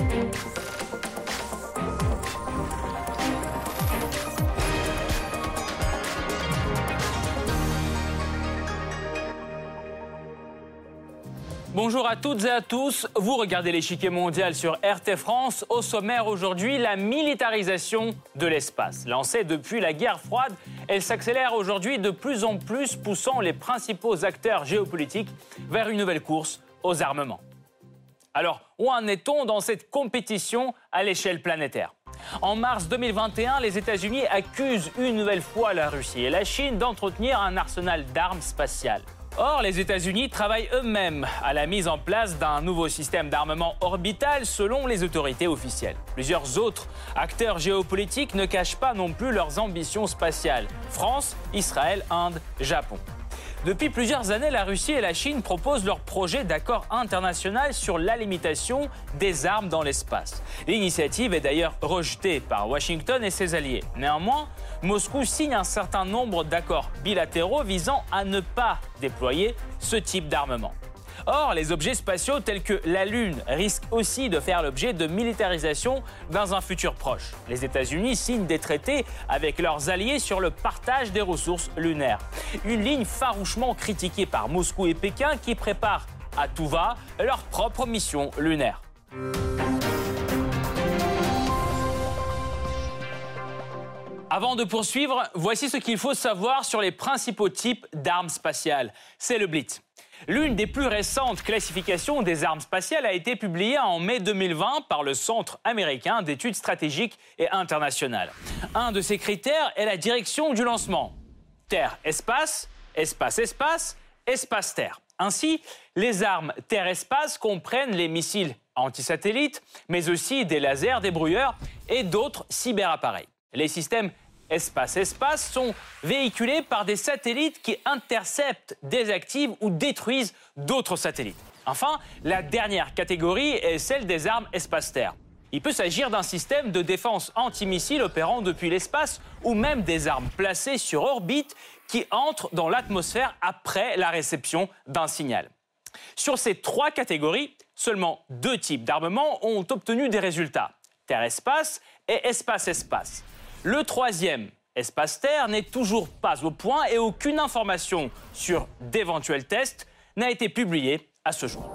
Thank you. Bonjour à toutes et à tous. Vous regardez l'échiquier mondial sur RT France. Au sommaire aujourd'hui, la militarisation de l'espace. Lancée depuis la guerre froide, elle s'accélère aujourd'hui de plus en plus, poussant les principaux acteurs géopolitiques vers une nouvelle course aux armements. Alors, où en est-on dans cette compétition à l'échelle planétaire? En mars 2021, les États-Unis accusent une nouvelle fois la Russie et la Chine d'entretenir un arsenal d'armes spatiales. Or, les États-Unis travaillent eux-mêmes à la mise en place d'un nouveau système d'armement orbital selon les autorités officielles. Plusieurs autres acteurs géopolitiques ne cachent pas non plus leurs ambitions spatiales. France, Israël, Inde, Japon. Depuis plusieurs années, la Russie et la Chine proposent leur projet d'accord international sur la limitation des armes dans l'espace. L'initiative est d'ailleurs rejetée par Washington et ses alliés. Néanmoins, Moscou signe un certain nombre d'accords bilatéraux visant à ne pas déployer ce type d'armement. Or, les objets spatiaux tels que la Lune risquent aussi de faire l'objet de militarisation dans un futur proche. Les États-Unis signent des traités avec leurs alliés sur le partage des ressources lunaires. Une ligne farouchement critiquée par Moscou et Pékin qui préparent à tout va leur propre mission lunaire. Avant de poursuivre, voici ce qu'il faut savoir sur les principaux types d'armes spatiales. C'est le Blitz. L'une des plus récentes classifications des armes spatiales a été publiée en mai 2020 par le Centre américain d'études stratégiques et internationales. Un de ces critères est la direction du lancement. Terre-espace, espace-espace, espace-terre. Ainsi, les armes terre-espace comprennent les missiles antisatellites, mais aussi des lasers débrouilleurs et d'autres cyberappareils. Les systèmes espace-espace sont véhiculés par des satellites qui interceptent, désactivent ou détruisent d'autres satellites. Enfin, la dernière catégorie est celle des armes espace-terre. Il peut s'agir d'un système de défense antimissile opérant depuis l'espace ou même des armes placées sur orbite qui entrent dans l'atmosphère après la réception d'un signal. Sur ces trois catégories, seulement deux types d'armements ont obtenu des résultats, Terre-espace et espace-espace. Le troisième, Espace-Terre, n'est toujours pas au point et aucune information sur d'éventuels tests n'a été publiée à ce jour.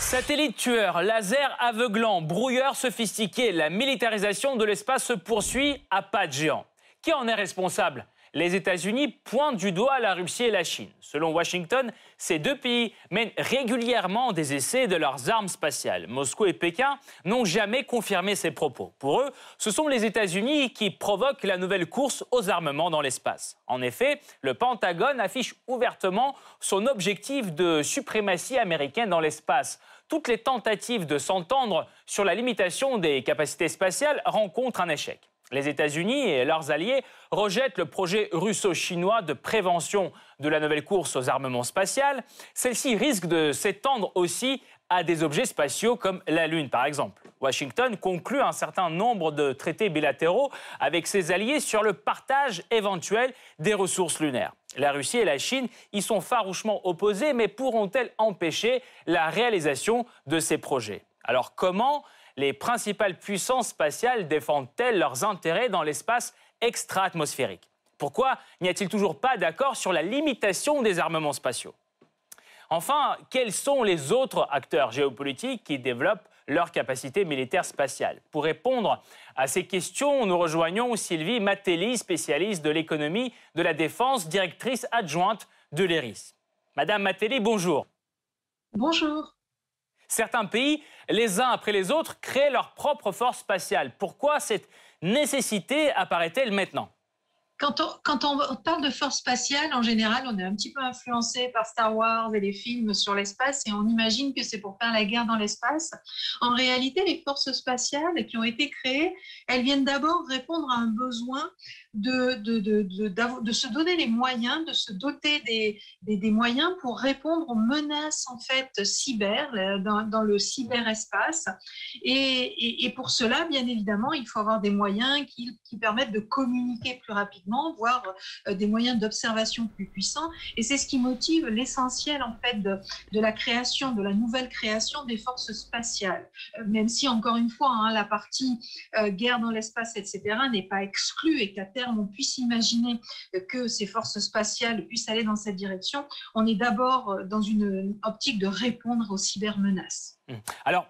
Satellites tueurs, laser aveuglant, brouilleurs sophistiqués, la militarisation de l'espace se poursuit à pas de géant. Qui en est responsable? Les États-Unis pointent du doigt la Russie et la Chine. Selon Washington, ces deux pays mènent régulièrement des essais de leurs armes spatiales. Moscou et Pékin n'ont jamais confirmé ces propos. Pour eux, ce sont les États-Unis qui provoquent la nouvelle course aux armements dans l'espace. En effet, le Pentagone affiche ouvertement son objectif de suprématie américaine dans l'espace toutes les tentatives de s'entendre sur la limitation des capacités spatiales rencontrent un échec. Les États-Unis et leurs alliés rejettent le projet russo-chinois de prévention de la nouvelle course aux armements spatials. Celle-ci risque de s'étendre aussi à des objets spatiaux comme la Lune, par exemple. Washington conclut un certain nombre de traités bilatéraux avec ses alliés sur le partage éventuel des ressources lunaires. La Russie et la Chine y sont farouchement opposées, mais pourront-elles empêcher la réalisation de ces projets? Alors comment les principales puissances spatiales défendent-elles leurs intérêts dans l'espace extra-atmosphérique? Pourquoi n'y a-t-il toujours pas d'accord sur la limitation des armements spatiaux? Enfin, quels sont les autres acteurs géopolitiques qui développent leurs capacités militaires spatiales Pour répondre à ces questions, nous rejoignons Sylvie Matelli, spécialiste de l'économie de la défense, directrice adjointe de l'ERIS. Madame Matelli, bonjour. Bonjour. Certains pays, les uns après les autres, créent leur propre force spatiale. Pourquoi cette nécessité apparaît-elle maintenant? Quand on, parle de force spatiale, en général, on est un petit peu influencé par Star Wars et les films sur l'espace et on imagine que c'est pour faire la guerre dans l'espace. En réalité, les forces spatiales qui ont été créées, elles viennent d'abord répondre à un besoin de, de, se donner les moyens, de se doter des, des, moyens pour répondre aux menaces en fait cyber, euh, dans, le cyberespace. Et, et, pour cela, bien évidemment, il faut avoir des moyens qui, qui permettent de communiquer plus rapidement voire des moyens d'observation plus puissants. Et c'est ce qui motive l'essentiel en fait de, de, la création, de la nouvelle création des forces spatiales. même si encore une fois, hein, la partie guerre dans l'espace, etc., n'est pas exclue et qu'à terme on puisse imaginer que ces forces spatiales puissent aller dans cette direction, on est d'abord dans une optique de répondre aux cybermenaces. Hum. Alors,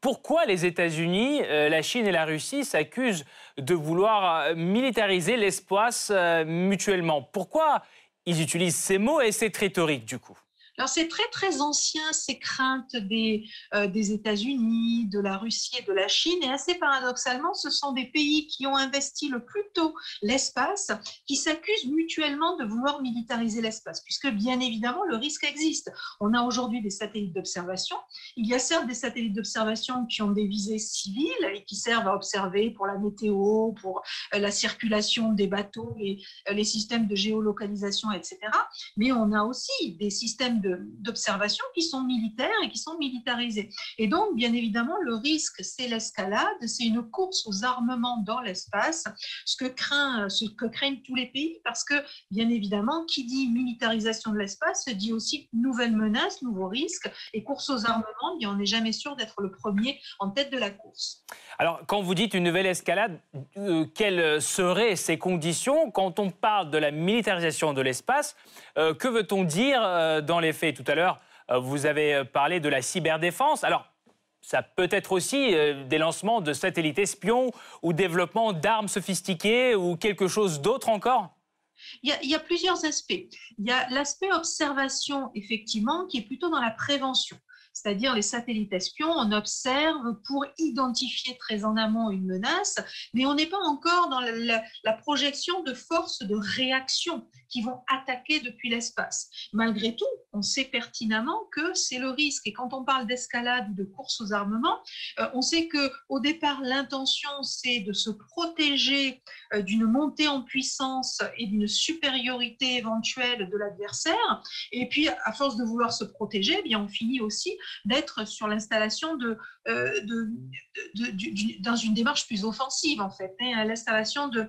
pourquoi les États-Unis, euh, la Chine et la Russie s'accusent de vouloir euh, militariser l'espace euh, mutuellement? Pourquoi ils utilisent ces mots et cette rhétorique du coup? Alors c'est très très ancien ces craintes des, euh, des États-Unis, de la Russie et de la Chine et assez paradoxalement ce sont des pays qui ont investi le plus tôt l'espace qui s'accusent mutuellement de vouloir militariser l'espace puisque bien évidemment le risque existe. On a aujourd'hui des satellites d'observation. Il y a certes des satellites d'observation qui ont des visées civiles et qui servent à observer pour la météo, pour euh, la circulation des bateaux, et euh, les systèmes de géolocalisation, etc. Mais on a aussi des systèmes de d'observation qui sont militaires et qui sont militarisés. Et donc, bien évidemment, le risque, c'est l'escalade, c'est une course aux armements dans l'espace, ce que, craint, ce que craignent tous les pays, parce que, bien évidemment, qui dit militarisation de l'espace dit aussi nouvelles menaces, nouveaux risques, et course aux armements, bien, on n'est jamais sûr d'être le premier en tête de la course. Alors, quand vous dites une nouvelle escalade, euh, quelles seraient ces conditions? Quand on parle de la militarisation de l'espace euh, Que veut-on dire euh, dans les Tout à l'heure, vous avez parlé de la cyberdéfense. Alors, ça peut être aussi des lancements de satellites espions ou développement d'armes sophistiquées ou quelque chose d'autre encore? Il y, a, plusieurs aspects. Il y a l'aspect observation, effectivement, qui est plutôt dans la prévention c'est-à-dire les satellites espions, on observe pour identifier très en amont une menace, mais on n'est pas encore dans la, la, projection de forces de réaction qui vont attaquer depuis l'espace. Malgré tout, on sait pertinemment que c'est le risque. Et quand on parle d'escalade ou de course aux armements, euh, on sait que au départ, l'intention, c'est de se protéger euh, d'une montée en puissance et d'une supériorité éventuelle de l'adversaire. Et puis, à force de vouloir se protéger, eh bien, on finit aussi d'être sur l'installation de, euh, dans une démarche plus offensive, en fait, hein, l'installation de,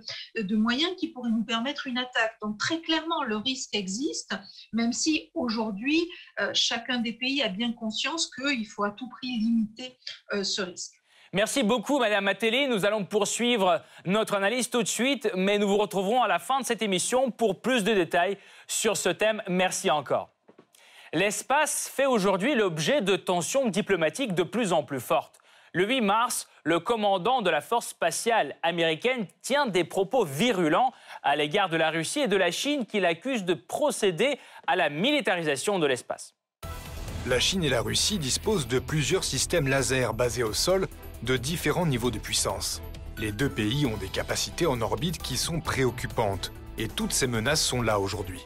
moyens qui pourraient nous permettre une attaque. Donc, très clairement, clairement, le risque existe, même si aujourd'hui, euh, chacun des pays a bien conscience qu'il faut à tout prix limiter euh, ce risque. Merci beaucoup, Madame Matteli. Nous allons poursuivre notre analyse tout de suite, mais nous vous retrouverons à la fin de cette émission pour plus de détails sur ce thème. Merci encore. L'espace fait aujourd'hui l'objet de tensions diplomatiques de plus en plus fortes. Le 8 mars, le commandant de la force spatiale américaine tient des propos virulents à l'égard de la Russie et de la Chine qui l'accusent de procéder à la militarisation de l'espace. La Chine et la Russie disposent de plusieurs systèmes laser basés au sol de différents niveaux de puissance. Les deux pays ont des capacités en orbite qui sont préoccupantes et toutes ces menaces sont là aujourd'hui.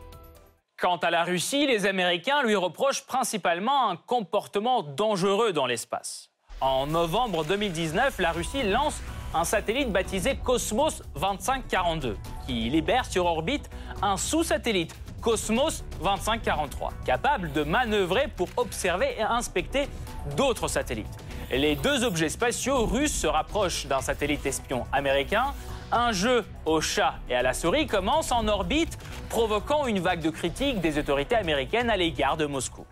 Quant à la Russie, les Américains lui reprochent principalement un comportement dangereux dans l'espace. En novembre 2019, la Russie lance un satellite baptisé Cosmos 2542 qui libère sur orbite un sous-satellite Cosmos 2543 capable de manœuvrer pour observer et inspecter d'autres satellites. Les deux objets spatiaux russes se rapprochent d'un satellite espion américain. Un jeu au chat et à la souris commence en orbite, provoquant une vague de critiques des autorités américaines à l'égard de Moscou.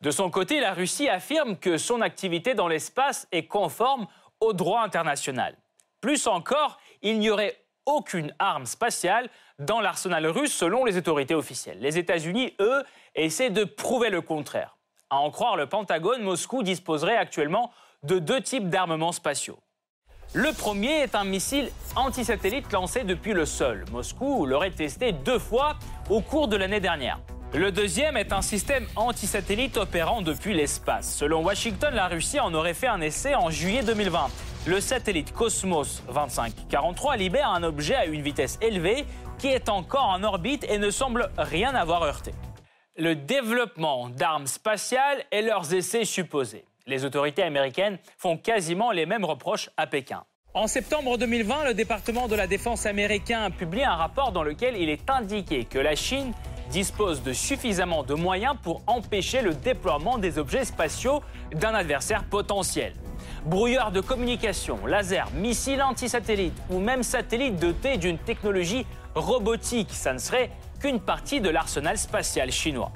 De son côté, la Russie affirme que son activité dans l'espace est conforme au droit international. Plus encore, il n'y aurait aucune arme spatiale dans l'arsenal russe selon les autorités officielles. Les États-Unis, eux, essaient de prouver le contraire. À en croire le Pentagone, Moscou disposerait actuellement de deux types d'armements spatiaux. Le premier est un missile anti-satellite lancé depuis le sol. Moscou l'aurait testé deux fois au cours de l'année dernière. Le deuxième est un système anti-satellite opérant depuis l'espace. Selon Washington, la Russie en aurait fait un essai en juillet 2020. Le satellite Cosmos 2543 libère un objet à une vitesse élevée qui est encore en orbite et ne semble rien avoir heurté. Le développement d'armes spatiales et leurs essais supposés. Les autorités américaines font quasiment les mêmes reproches à Pékin. En septembre 2020, le département de la défense américain a publié un rapport dans lequel il est indiqué que la Chine dispose de suffisamment de moyens pour empêcher le déploiement des objets spatiaux d'un adversaire potentiel. Brouilleurs de communication, laser, missiles anti-satellites ou même satellites dotés d'une technologie robotique. Ça ne serait qu'une partie de l'arsenal spatial chinois.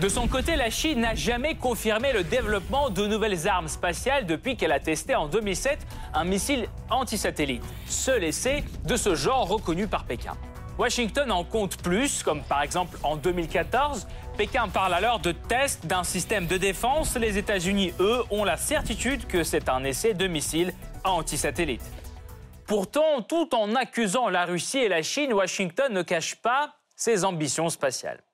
De son côté, la Chine n'a jamais confirmé le développement de nouvelles armes spatiales depuis qu'elle a testé en 2007 un missile anti-satellite, seul essai de ce genre reconnu par Pékin. Washington en compte plus, comme par exemple en 2014. Pékin parle alors de tests d'un système de défense. Les États-Unis, eux, ont la certitude que c'est un essai de missile anti-satellite. Pourtant, tout en accusant la Russie et la Chine, Washington ne cache pas ses ambitions spatiales.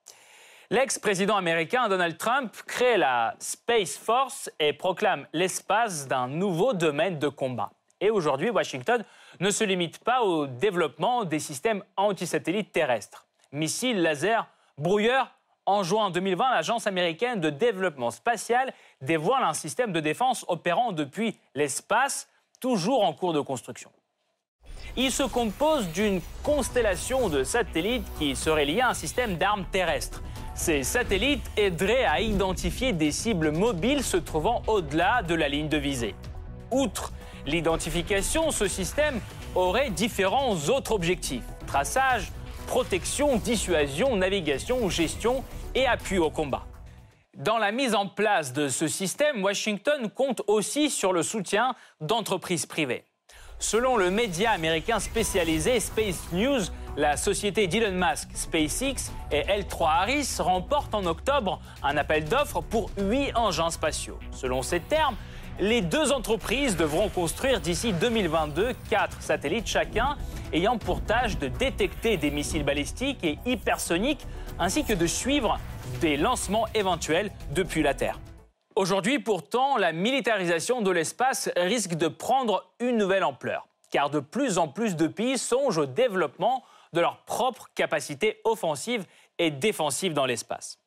L'ex-président américain Donald Trump crée la Space Force et proclame l'espace d'un nouveau domaine de combat. Et aujourd'hui, Washington ne se limite pas au développement des systèmes anti-satellites terrestres. Missiles, lasers, brouilleurs. En juin 2020, l'Agence américaine de développement spatial dévoile un système de défense opérant depuis l'espace, toujours en cours de construction. Il se compose d'une constellation de satellites qui serait liée à un système d'armes terrestres. Ces satellites aideraient à identifier des cibles mobiles se trouvant au-delà de la ligne de visée. Outre l'identification, ce système aurait différents autres objectifs. Traçage, protection, dissuasion, navigation, gestion et appui au combat. Dans la mise en place de ce système, Washington compte aussi sur le soutien d'entreprises privées. Selon le média américain spécialisé Space News, la société d'Elon Musk, SpaceX et L3 Harris remportent en octobre un appel d'offres pour 8 engins spatiaux. Selon ces termes, les deux entreprises devront construire d'ici 2022 quatre satellites chacun ayant pour tâche de détecter des missiles balistiques et hypersoniques ainsi que de suivre des lancements éventuels depuis la Terre. Aujourd'hui, pourtant, la militarisation de l'espace risque de prendre une nouvelle ampleur, car de plus en plus de pays songent au développement de leurs propres capacités offensives et défensives dans l'espace.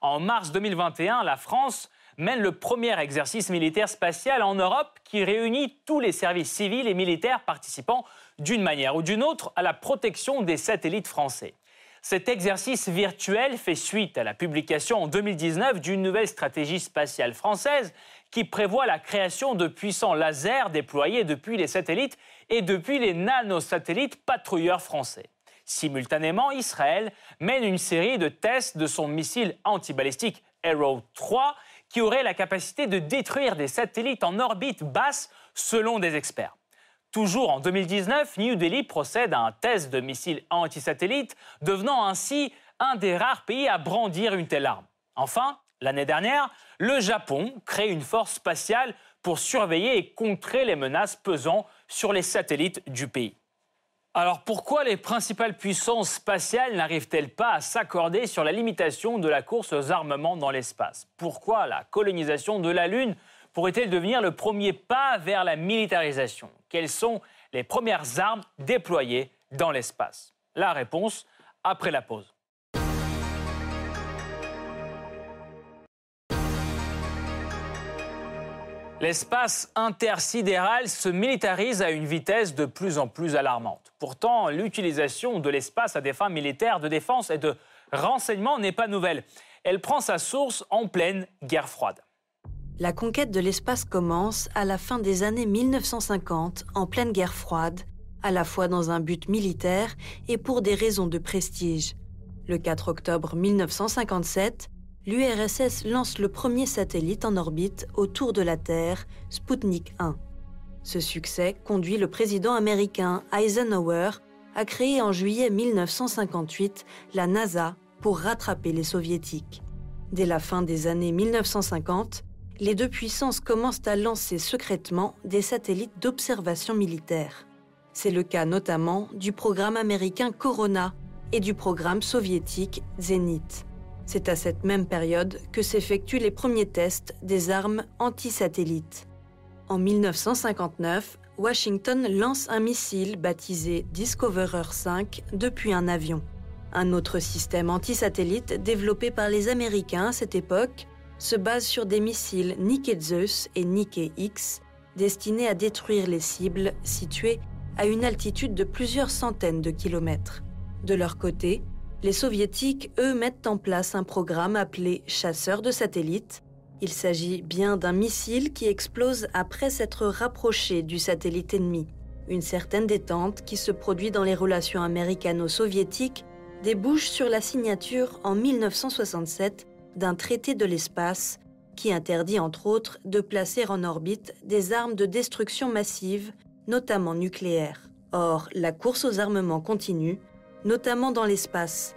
En mars 2021, la France mène le premier exercice militaire spatial en Europe qui réunit tous les services civils et militaires participant d'une manière ou d'une autre à la protection des satellites français. Cet exercice virtuel fait suite à la publication en 2019 d'une nouvelle stratégie spatiale française qui prévoit la création de puissants lasers déployés depuis les satellites et depuis les nanosatellites patrouilleurs français. Simultanément, Israël mène une série de tests de son missile antibalistique Arrow 3 qui aurait la capacité de détruire des satellites en orbite basse selon des experts. Toujours en 2019, New Delhi procède à un test de missile anti-satellite, devenant ainsi un des rares pays à brandir une telle arme. Enfin, l'année dernière, le Japon crée une force spatiale pour surveiller et contrer les menaces pesant sur les satellites du pays. Alors pourquoi les principales puissances spatiales n'arrivent-elles pas à s'accorder sur la limitation de la course aux armements dans l'espace? Pourquoi la colonisation de la Lune pourrait-elle devenir le premier pas vers la militarisation? Quelles sont les premières armes déployées dans l'espace? La réponse après la pause. L'espace intersidéral se militarise à une vitesse de plus en plus alarmante. Pourtant, l'utilisation de l'espace à des fins militaires de défense et de renseignement n'est pas nouvelle. Elle prend sa source en pleine guerre froide. La conquête de l'espace commence à la fin des années 1950, en pleine guerre froide, à la fois dans un but militaire et pour des raisons de prestige. Le 4 octobre 1957, l'URSS lance le premier satellite en orbite autour de la Terre, Sputnik 1. Ce succès conduit le président américain Eisenhower à créer en juillet 1958 la NASA pour rattraper les soviétiques. Dès la fin des années 1950, les deux puissances commencent à lancer secrètement des satellites d'observation militaire. C'est le cas notamment du programme américain Corona et du programme soviétique Zenit. C'est à cette même période que s'effectuent les premiers tests des armes anti-satellites. En 1959, Washington lance un missile baptisé Discoverer 5 depuis un avion. Un autre système anti-satellite développé par les Américains à cette époque se base sur des missiles Nike Zeus et Nike X destinés à détruire les cibles situées à une altitude de plusieurs centaines de kilomètres. De leur côté, les soviétiques, eux, mettent en place un programme appelé chasseur de satellites. Il s'agit bien d'un missile qui explose après s'être rapproché du satellite ennemi. Une certaine détente qui se produit dans les relations américano-soviétiques débouche sur la signature en 1967 d'un traité de l'espace qui interdit entre autres de placer en orbite des armes de destruction massive, notamment nucléaires. Or, la course aux armements continue, notamment dans l'espace.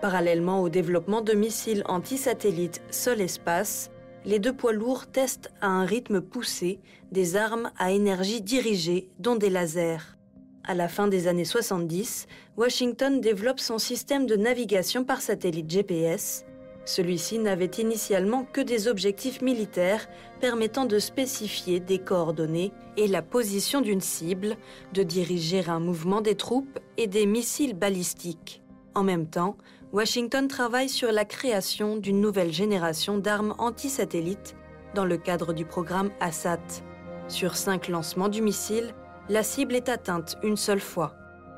Parallèlement au développement de missiles anti-satellites sol-espace, les deux poids lourds testent à un rythme poussé des armes à énergie dirigée, dont des lasers. À la fin des années 70, Washington développe son système de navigation par satellite GPS. Celui-ci n'avait initialement que des objectifs militaires permettant de spécifier des coordonnées et la position d'une cible, de diriger un mouvement des troupes et des missiles balistiques. En même temps, Washington travaille sur la création d'une nouvelle génération d'armes anti-satellites dans le cadre du programme ASAT. Sur cinq lancements du missile, la cible est atteinte une seule fois.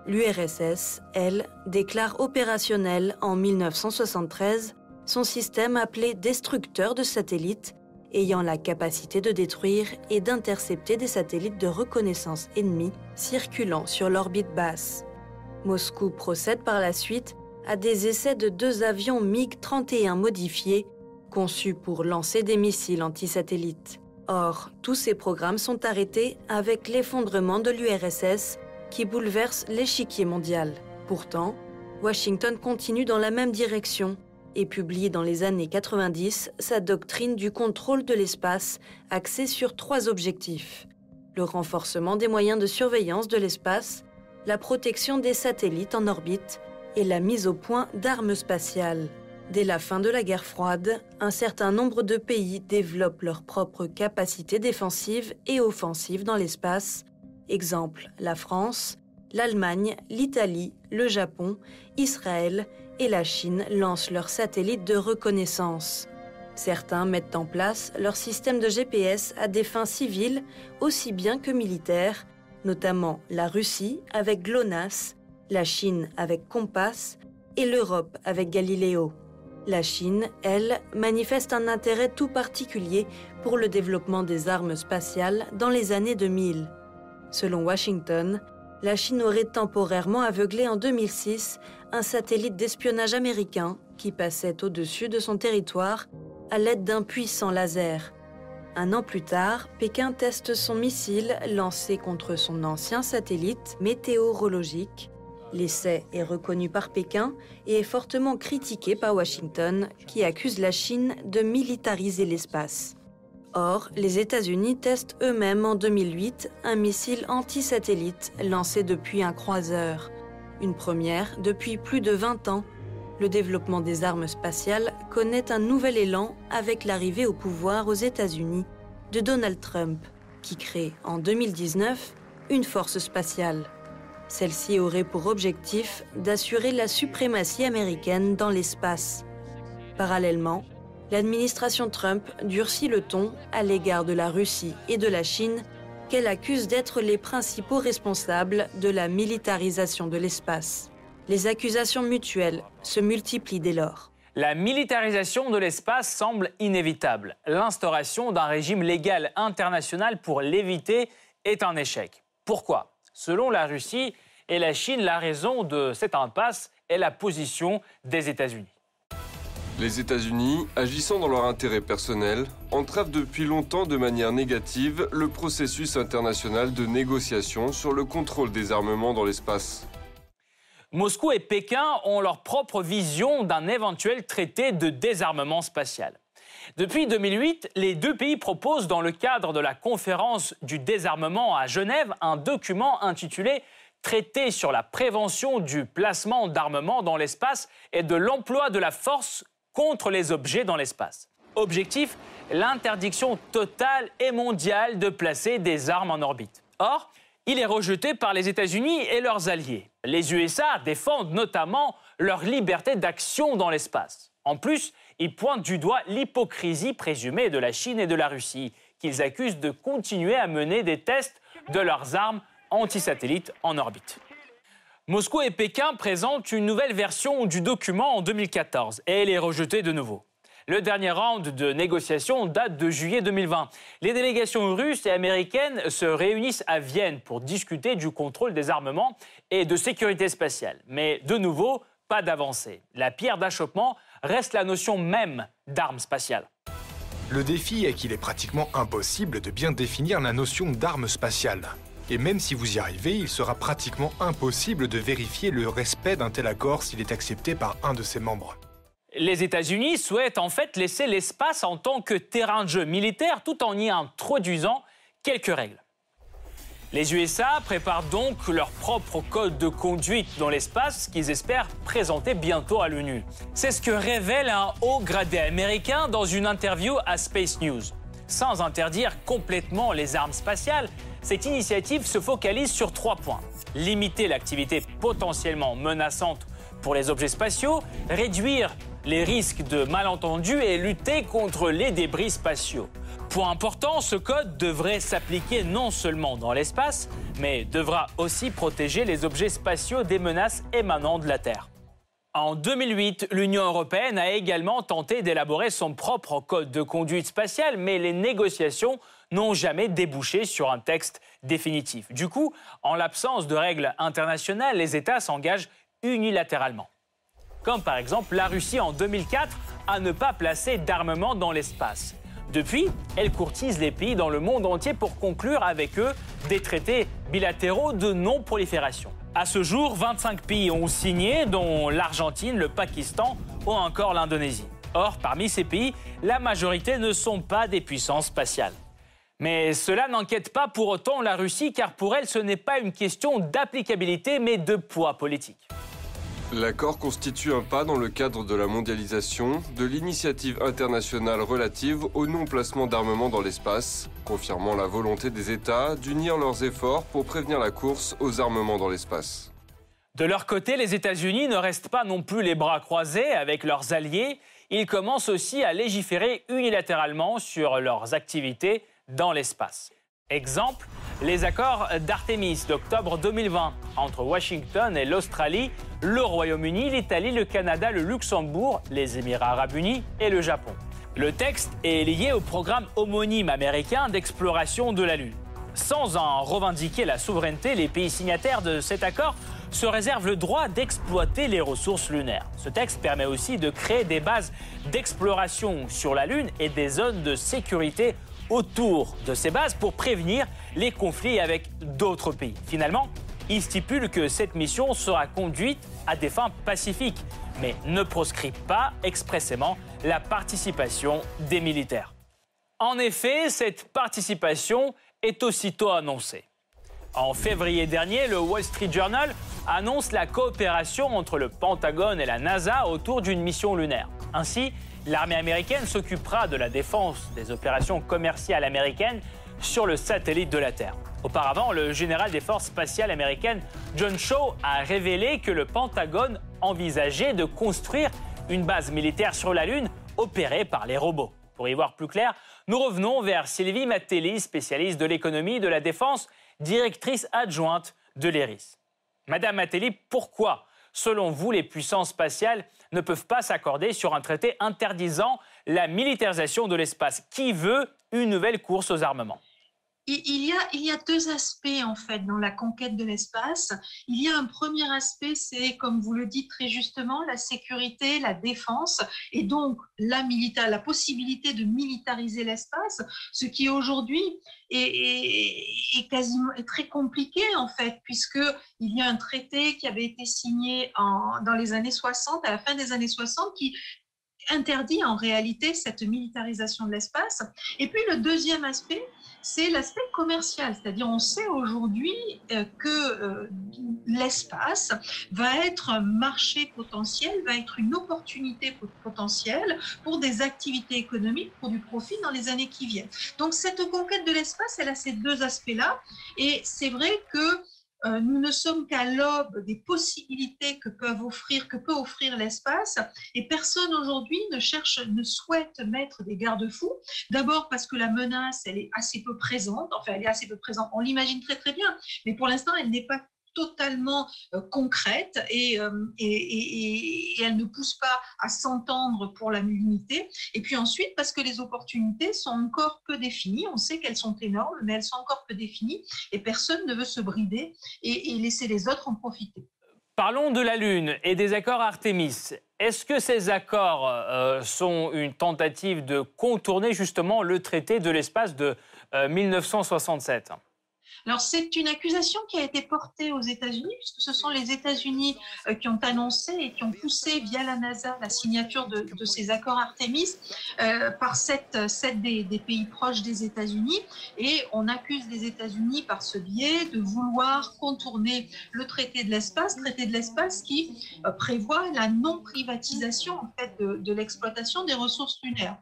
L'URSS, elle, déclare opérationnel en 1973 son système appelé destructeur de satellites, ayant la capacité de détruire et d'intercepter des satellites de reconnaissance ennemis circulant sur l'orbite basse. Moscou procède par la suite à des essais de deux avions MiG-31 modifiés, conçus pour lancer des missiles antisatellites. Or, tous ces programmes sont arrêtés avec l'effondrement de l'URSS qui bouleverse l'échiquier mondial. Pourtant, Washington continue dans la même direction et publie dans les années 90 sa doctrine du contrôle de l'espace axée sur trois objectifs. Le renforcement des moyens de surveillance de l'espace, la protection des satellites en orbite et la mise au point d'armes spatiales. Dès la fin de la guerre froide, un certain nombre de pays développent leurs propres capacités défensives et offensives dans l'espace. Exemple, la France, l'Allemagne, l'Italie, le Japon, Israël et la Chine lancent leurs satellites de reconnaissance. Certains mettent en place leur système de GPS à des fins civiles aussi bien que militaires, notamment la Russie avec GLONASS la Chine avec Compass et l'Europe avec Galileo. La Chine, elle, manifeste un intérêt tout particulier pour le développement des armes spatiales dans les années 2000. Selon Washington, la Chine aurait temporairement aveuglé en 2006 un satellite d'espionnage américain qui passait au-dessus de son territoire à l'aide d'un puissant laser. Un an plus tard, Pékin teste son missile lancé contre son ancien satellite météorologique L'essai est reconnu par Pékin et est fortement critiqué par Washington, qui accuse la Chine de militariser l'espace. Or, les États-Unis testent eux-mêmes en 2008 un missile anti-satellite lancé depuis un croiseur. Une première depuis plus de 20 ans. Le développement des armes spatiales connaît un nouvel élan avec l'arrivée au pouvoir aux États-Unis de Donald Trump, qui crée en 2019 une force spatiale. Celle-ci aurait pour objectif d'assurer la suprématie américaine dans l'espace. Parallèlement, l'administration Trump durcit le ton à l'égard de la Russie et de la Chine qu'elle accuse d'être les principaux responsables de la militarisation de l'espace. Les accusations mutuelles se multiplient dès lors. La militarisation de l'espace semble inévitable. L'instauration d'un régime légal international pour l'éviter est un échec. Pourquoi? Selon la Russie et la Chine, la raison de cette impasse est la position des États-Unis. Les États-Unis, agissant dans leur intérêt personnel, entravent depuis longtemps de manière négative le processus international de négociation sur le contrôle des armements dans l'espace. Moscou et Pékin ont leur propre vision d'un éventuel traité de désarmement spatial. Depuis 2008, les deux pays proposent dans le cadre de la conférence du désarmement à Genève un document intitulé Traité sur la prévention du placement d'armement dans l'espace et de l'emploi de la force contre les objets dans l'espace. Objectif, l'interdiction totale et mondiale de placer des armes en orbite. Or, il est rejeté par les États-Unis et leurs alliés. Les USA défendent notamment leur liberté d'action dans l'espace. En plus, ils pointent du doigt l'hypocrisie présumée de la Chine et de la Russie, qu'ils accusent de continuer à mener des tests de leurs armes antisatellites en orbite. Moscou et Pékin présentent une nouvelle version du document en 2014 et elle est rejetée de nouveau. Le dernier round de négociations date de juillet 2020. Les délégations russes et américaines se réunissent à Vienne pour discuter du contrôle des armements et de sécurité spatiale. Mais de nouveau, pas d'avancée. La pierre d'achoppement reste la notion même d'armes spatiales. Le défi est qu'il est pratiquement impossible de bien définir la notion d'arme spatiale. Et même si vous y arrivez, il sera pratiquement impossible de vérifier le respect d'un tel accord s'il est accepté par un de ses membres. Les États-Unis souhaitent en fait laisser l'espace en tant que terrain de jeu militaire tout en y introduisant quelques règles. Les USA préparent donc leur propre code de conduite dans l'espace qu'ils espèrent présenter bientôt à l'ONU. C'est ce que révèle un haut gradé américain dans une interview à Space News. Sans interdire complètement les armes spatiales, cette initiative se focalise sur trois points. Limiter l'activité potentiellement menaçante pour les objets spatiaux, réduire les risques de malentendus et lutter contre les débris spatiaux. Point important, ce code devrait s'appliquer non seulement dans l'espace, mais devra aussi protéger les objets spatiaux des menaces émanant de la Terre. En 2008, l'Union européenne a également tenté d'élaborer son propre code de conduite spatiale, mais les négociations n'ont jamais débouché sur un texte définitif. Du coup, en l'absence de règles internationales, les États s'engagent unilatéralement comme par exemple la Russie en 2004 à ne pas placer d'armement dans l'espace. Depuis, elle courtise les pays dans le monde entier pour conclure avec eux des traités bilatéraux de non-prolifération. À ce jour, 25 pays ont signé, dont l'Argentine, le Pakistan ou encore l'Indonésie. Or, parmi ces pays, la majorité ne sont pas des puissances spatiales. Mais cela n'enquête pas pour autant la Russie, car pour elle, ce n'est pas une question d'applicabilité, mais de poids politique. L'accord constitue un pas dans le cadre de la mondialisation de l'initiative internationale relative au non-placement d'armement dans l'espace, confirmant la volonté des États d'unir leurs efforts pour prévenir la course aux armements dans l'espace. De leur côté, les États-Unis ne restent pas non plus les bras croisés avec leurs alliés, ils commencent aussi à légiférer unilatéralement sur leurs activités dans l'espace. Exemple, les accords d'Artemis d'octobre 2020 entre Washington et l'Australie, le Royaume-Uni, l'Italie, le Canada, le Luxembourg, les Émirats arabes unis et le Japon. Le texte est lié au programme homonyme américain d'exploration de la Lune. Sans en revendiquer la souveraineté, les pays signataires de cet accord se réservent le droit d'exploiter les ressources lunaires. Ce texte permet aussi de créer des bases d'exploration sur la Lune et des zones de sécurité autour de ces bases pour prévenir les conflits avec d'autres pays. Finalement, il stipule que cette mission sera conduite à des fins pacifiques, mais ne proscrit pas expressément la participation des militaires. En effet, cette participation est aussitôt annoncée. En février dernier, le Wall Street Journal annonce la coopération entre le Pentagone et la NASA autour d'une mission lunaire. Ainsi, l'armée américaine s'occupera de la défense des opérations commerciales américaines sur le satellite de la Terre. Auparavant, le général des forces spatiales américaines John Shaw a révélé que le Pentagone envisageait de construire une base militaire sur la Lune opérée par les robots. Pour y voir plus clair, nous revenons vers Sylvie Mattelli, spécialiste de l'économie de la défense, directrice adjointe de l'ERIS. Madame Mattelli, pourquoi selon vous, les puissances spatiales ne peuvent pas s'accorder sur un traité interdisant la militarisation de l'espace. Qui veut une nouvelle course aux armements? Il y, a, deux aspects en fait dans la conquête de l'espace. Il y a un premier aspect, c'est comme vous le dites très justement, la sécurité, la défense et donc la, milita la possibilité de militariser l'espace, ce qui aujourd'hui est, très compliqué en fait, puisque il y a un traité qui avait été signé dans les années 60, à la fin des années 60, qui interdit en réalité cette militarisation de l'espace. Et puis le deuxième aspect, c'est l'aspect commercial, c'est-à-dire on sait aujourd'hui euh, que euh, l'espace va être un marché potentiel, va être une opportunité potentielle pour des activités économiques, pour du profit dans les années qui viennent. Donc cette conquête de l'espace, elle a ces deux aspects-là, et c'est vrai que nous ne sommes qu'à l'aube des possibilités que offrir, que peut offrir l'espace, et personne aujourd'hui ne cherche, ne souhaite mettre des garde-fous. D'abord parce que la menace, elle est assez peu présente. Enfin, elle est assez peu présente. On l'imagine très très bien, mais pour l'instant, elle n'est pas totalement concrète et, et, elle ne pousse pas à s'entendre pour la l'unité. Et puis ensuite, parce que les opportunités sont encore peu définies, on sait qu'elles sont énormes, mais elles sont encore peu définies et personne ne veut se brider et, laisser les autres en profiter. Parlons de la Lune et des accords Artemis. Est-ce que ces accords euh, sont une tentative de contourner justement le traité de l'espace de 1967 euh, alors, c'est une accusation qui a été portée aux États-Unis, puisque ce sont les États-Unis euh, qui ont annoncé et qui ont poussé via la NASA la signature de, ces accords Artemis euh, par sept, des, pays proches des États-Unis. Et on accuse les États-Unis par ce biais de vouloir contourner le traité de l'espace, traité de l'espace qui euh, prévoit la non-privatisation en fait, de, l'exploitation des ressources lunaires.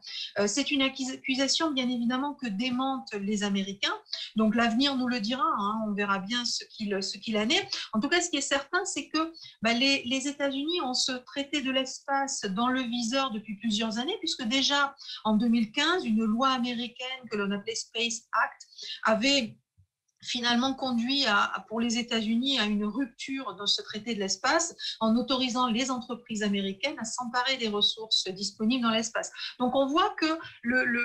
c'est une accusation, bien évidemment, que démentent les Américains. Donc, l'avenir nous le dira Hein, on verra bien ce qu'il en est. En tout cas, ce qui est certain, c'est que bah, les, les États-Unis ont ce traité de l'espace dans le viseur depuis plusieurs années, puisque déjà en 2015, une loi américaine que l'on appelait Space Act avait finalement conduit à, pour les États-Unis à une rupture dans ce traité de l'espace en autorisant les entreprises américaines à s'emparer des ressources disponibles dans l'espace. Donc on voit que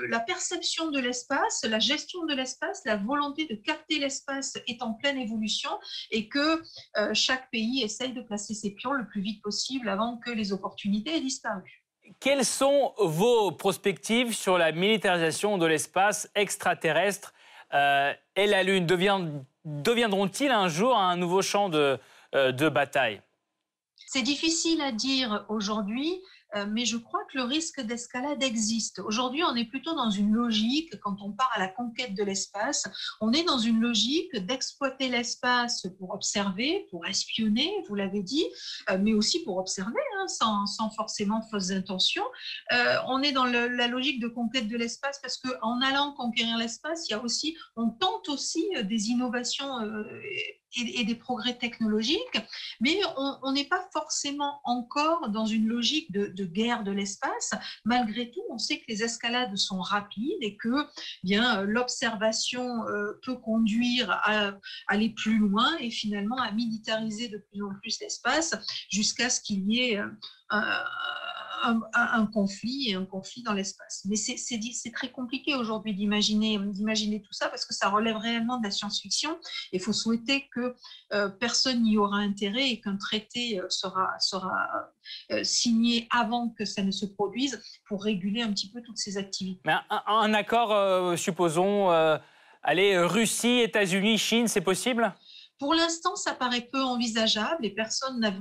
la perception de l'espace, la gestion de l'espace, la volonté de capter l'espace est en pleine évolution et que euh, chaque pays essaye de placer ses pions le plus vite possible avant que les opportunités aient disparu. Quelles sont vos prospectives sur la militarisation de l'espace extraterrestre euh, et la Lune deviendront-ils un jour un nouveau champ de euh, bataille? C'est difficile à dire aujourd'hui. Euh, mais je crois que le risque d'escalade existe. Aujourd'hui, on est plutôt dans une logique, quand on part à la conquête de l'espace, on est dans une logique d'exploiter l'espace pour observer, pour espionner, vous l'avez dit, mais aussi pour observer, sans, forcément fausses intentions. Euh, on est dans la logique de conquête de l'espace parce qu'en allant conquérir l'espace, il y a aussi, on tente aussi des innovations et, des progrès technologiques, mais on n'est pas forcément encore dans une logique de, guerre de l'espace. Malgré tout, on sait que les escalades sont rapides et que bien l'observation euh, peut conduire à, aller plus loin et finalement à militariser de plus en plus l'espace jusqu'à ce qu'il y ait un, un, conflit et un conflit dans l'espace. Mais c'est très compliqué aujourd'hui d'imaginer tout ça parce que ça relève réellement de la science-fiction. Il faut souhaiter que euh, personne n'y aura intérêt et qu'un traité euh, sera, euh, signé avant que ça ne se produise pour réguler un petit peu toutes ces activités. Un, accord, supposons, allez, Russie, États-Unis, Chine, c'est possible? Pour l'instant, ça paraît peu envisageable et personne n'a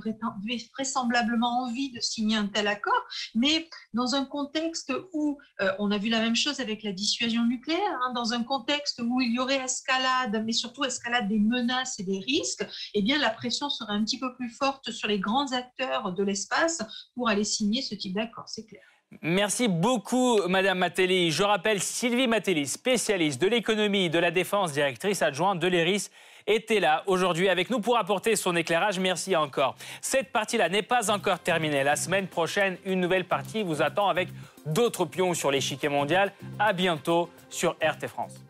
vraisemblablement envie de signer un tel accord. Mais dans un contexte où euh, on a vu la même chose avec la dissuasion nucléaire, hein, dans un contexte où il y aurait escalade, mais surtout escalade des menaces et des risques, eh bien la pression serait un petit peu plus forte sur les grands acteurs de l'espace pour aller signer ce type d'accord, c'est clair. Merci beaucoup, Madame Matelli. Je rappelle Sylvie Matelli, spécialiste de l'économie, de la défense, directrice adjointe de l'ERIS était là aujourd'hui avec nous pour apporter son éclairage. Merci encore. Cette partie-là n'est pas encore terminée. La semaine prochaine, une nouvelle partie vous attend avec d'autres pions sur l'échiquier mondial. À bientôt sur RT France.